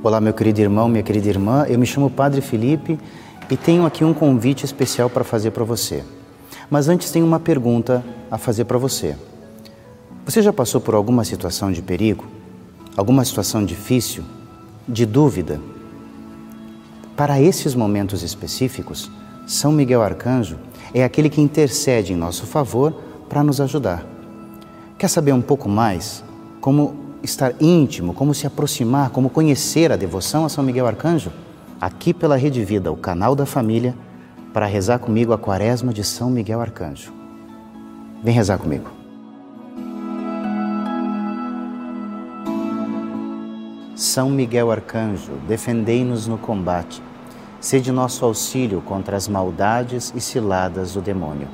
Olá, meu querido irmão, minha querida irmã. Eu me chamo Padre Felipe e tenho aqui um convite especial para fazer para você. Mas antes tenho uma pergunta a fazer para você. Você já passou por alguma situação de perigo? Alguma situação difícil? De dúvida? Para esses momentos específicos, São Miguel Arcanjo é aquele que intercede em nosso favor para nos ajudar. Quer saber um pouco mais como estar íntimo, como se aproximar, como conhecer a devoção a São Miguel Arcanjo? Aqui pela Rede Vida, o canal da família, para rezar comigo a quaresma de São Miguel Arcanjo. Vem rezar comigo. São Miguel Arcanjo, defendei-nos no combate. Sede nosso auxílio contra as maldades e ciladas do demônio.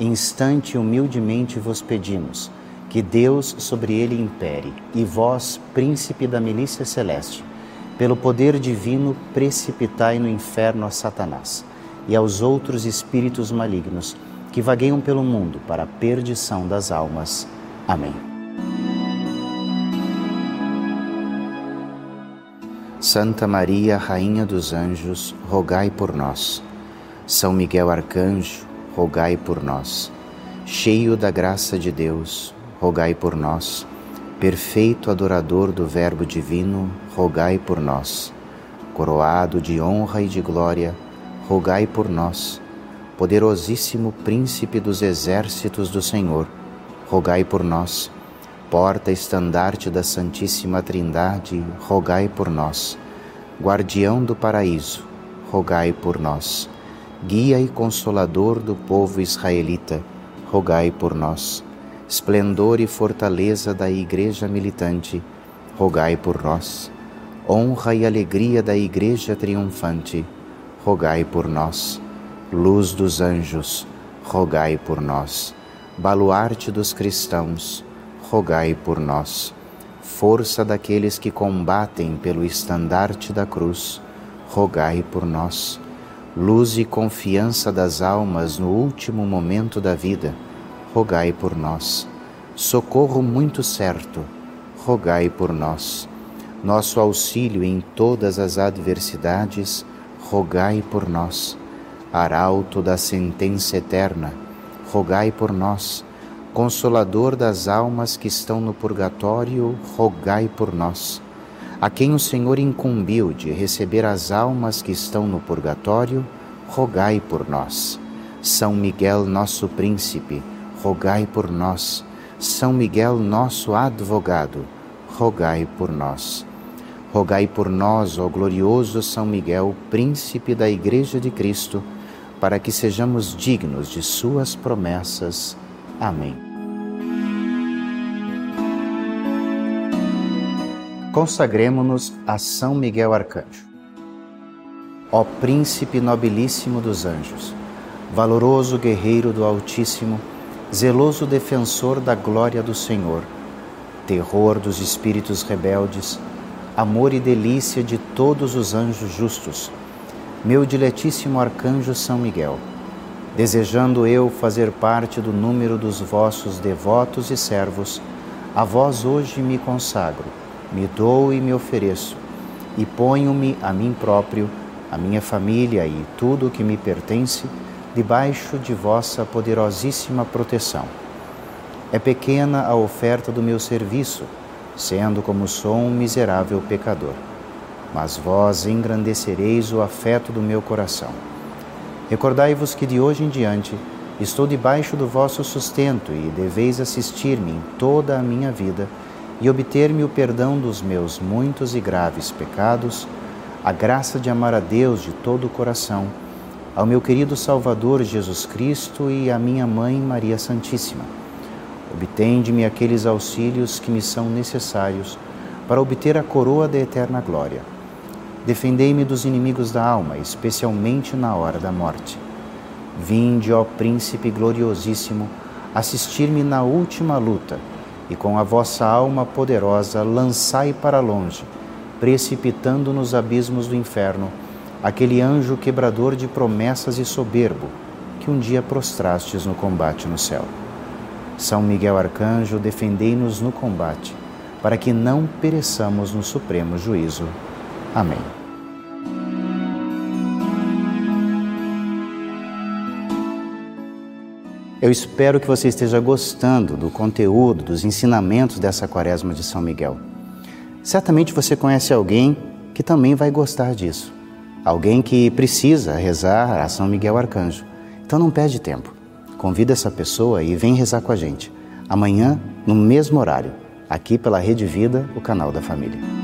Instante humildemente vos pedimos que Deus sobre ele impere, e vós, príncipe da milícia celeste, pelo poder divino, precipitai no inferno a Satanás e aos outros espíritos malignos que vagueiam pelo mundo para a perdição das almas. Amém. Santa Maria, Rainha dos Anjos, rogai por nós. São Miguel Arcanjo, rogai por nós. Cheio da graça de Deus, rogai por nós. Perfeito adorador do Verbo Divino, rogai por nós. Coroado de honra e de glória, rogai por nós. Poderosíssimo Príncipe dos exércitos do Senhor, rogai por nós. Porta estandarte da Santíssima Trindade, rogai por nós. Guardião do paraíso, rogai por nós. Guia e consolador do povo israelita, rogai por nós esplendor e fortaleza da Igreja militante, rogai por nós. Honra e alegria da Igreja triunfante, rogai por nós. Luz dos anjos, rogai por nós. Baluarte dos cristãos, rogai por nós. Força daqueles que combatem pelo estandarte da cruz, rogai por nós. Luz e confiança das almas no último momento da vida, rogai por nós. Socorro muito certo, rogai por nós. Nosso auxílio em todas as adversidades, rogai por nós. Arauto da sentença eterna, rogai por nós. Consolador das almas que estão no purgatório, rogai por nós. A quem o Senhor incumbiu de receber as almas que estão no purgatório, rogai por nós. São Miguel, nosso príncipe, rogai por nós. São Miguel, nosso advogado, rogai por nós. Rogai por nós, ó glorioso São Miguel, príncipe da Igreja de Cristo, para que sejamos dignos de Suas promessas. Amém. Consagremos-nos a São Miguel Arcanjo. Ó príncipe nobilíssimo dos anjos, valoroso guerreiro do Altíssimo, zeloso defensor da glória do Senhor, terror dos espíritos rebeldes, amor e delícia de todos os anjos justos, meu diletíssimo arcanjo São Miguel, desejando eu fazer parte do número dos vossos devotos e servos, a vós hoje me consagro, me dou e me ofereço, e ponho-me a mim próprio, a minha família e tudo o que me pertence debaixo de vossa poderosíssima proteção. É pequena a oferta do meu serviço, sendo como sou um miserável pecador. Mas vós engrandecereis o afeto do meu coração. Recordai-vos que de hoje em diante estou debaixo do vosso sustento e deveis assistir-me em toda a minha vida e obter-me o perdão dos meus muitos e graves pecados, a graça de amar a Deus de todo o coração ao meu querido Salvador Jesus Cristo e à minha Mãe Maria Santíssima. Obtende-me aqueles auxílios que me são necessários para obter a coroa da eterna glória. Defendei-me dos inimigos da alma, especialmente na hora da morte. Vinde, ó Príncipe gloriosíssimo, assistir-me na última luta e com a vossa alma poderosa lançai para longe, precipitando nos abismos do inferno aquele anjo quebrador de promessas e soberbo que um dia prostrastes no combate no céu. São Miguel Arcanjo, defendei-nos no combate, para que não pereçamos no supremo juízo. Amém. Eu espero que você esteja gostando do conteúdo, dos ensinamentos dessa quaresma de São Miguel. Certamente você conhece alguém que também vai gostar disso. Alguém que precisa rezar a São Miguel Arcanjo. Então não perde tempo. Convida essa pessoa e vem rezar com a gente. Amanhã, no mesmo horário, aqui pela Rede Vida, o canal da família.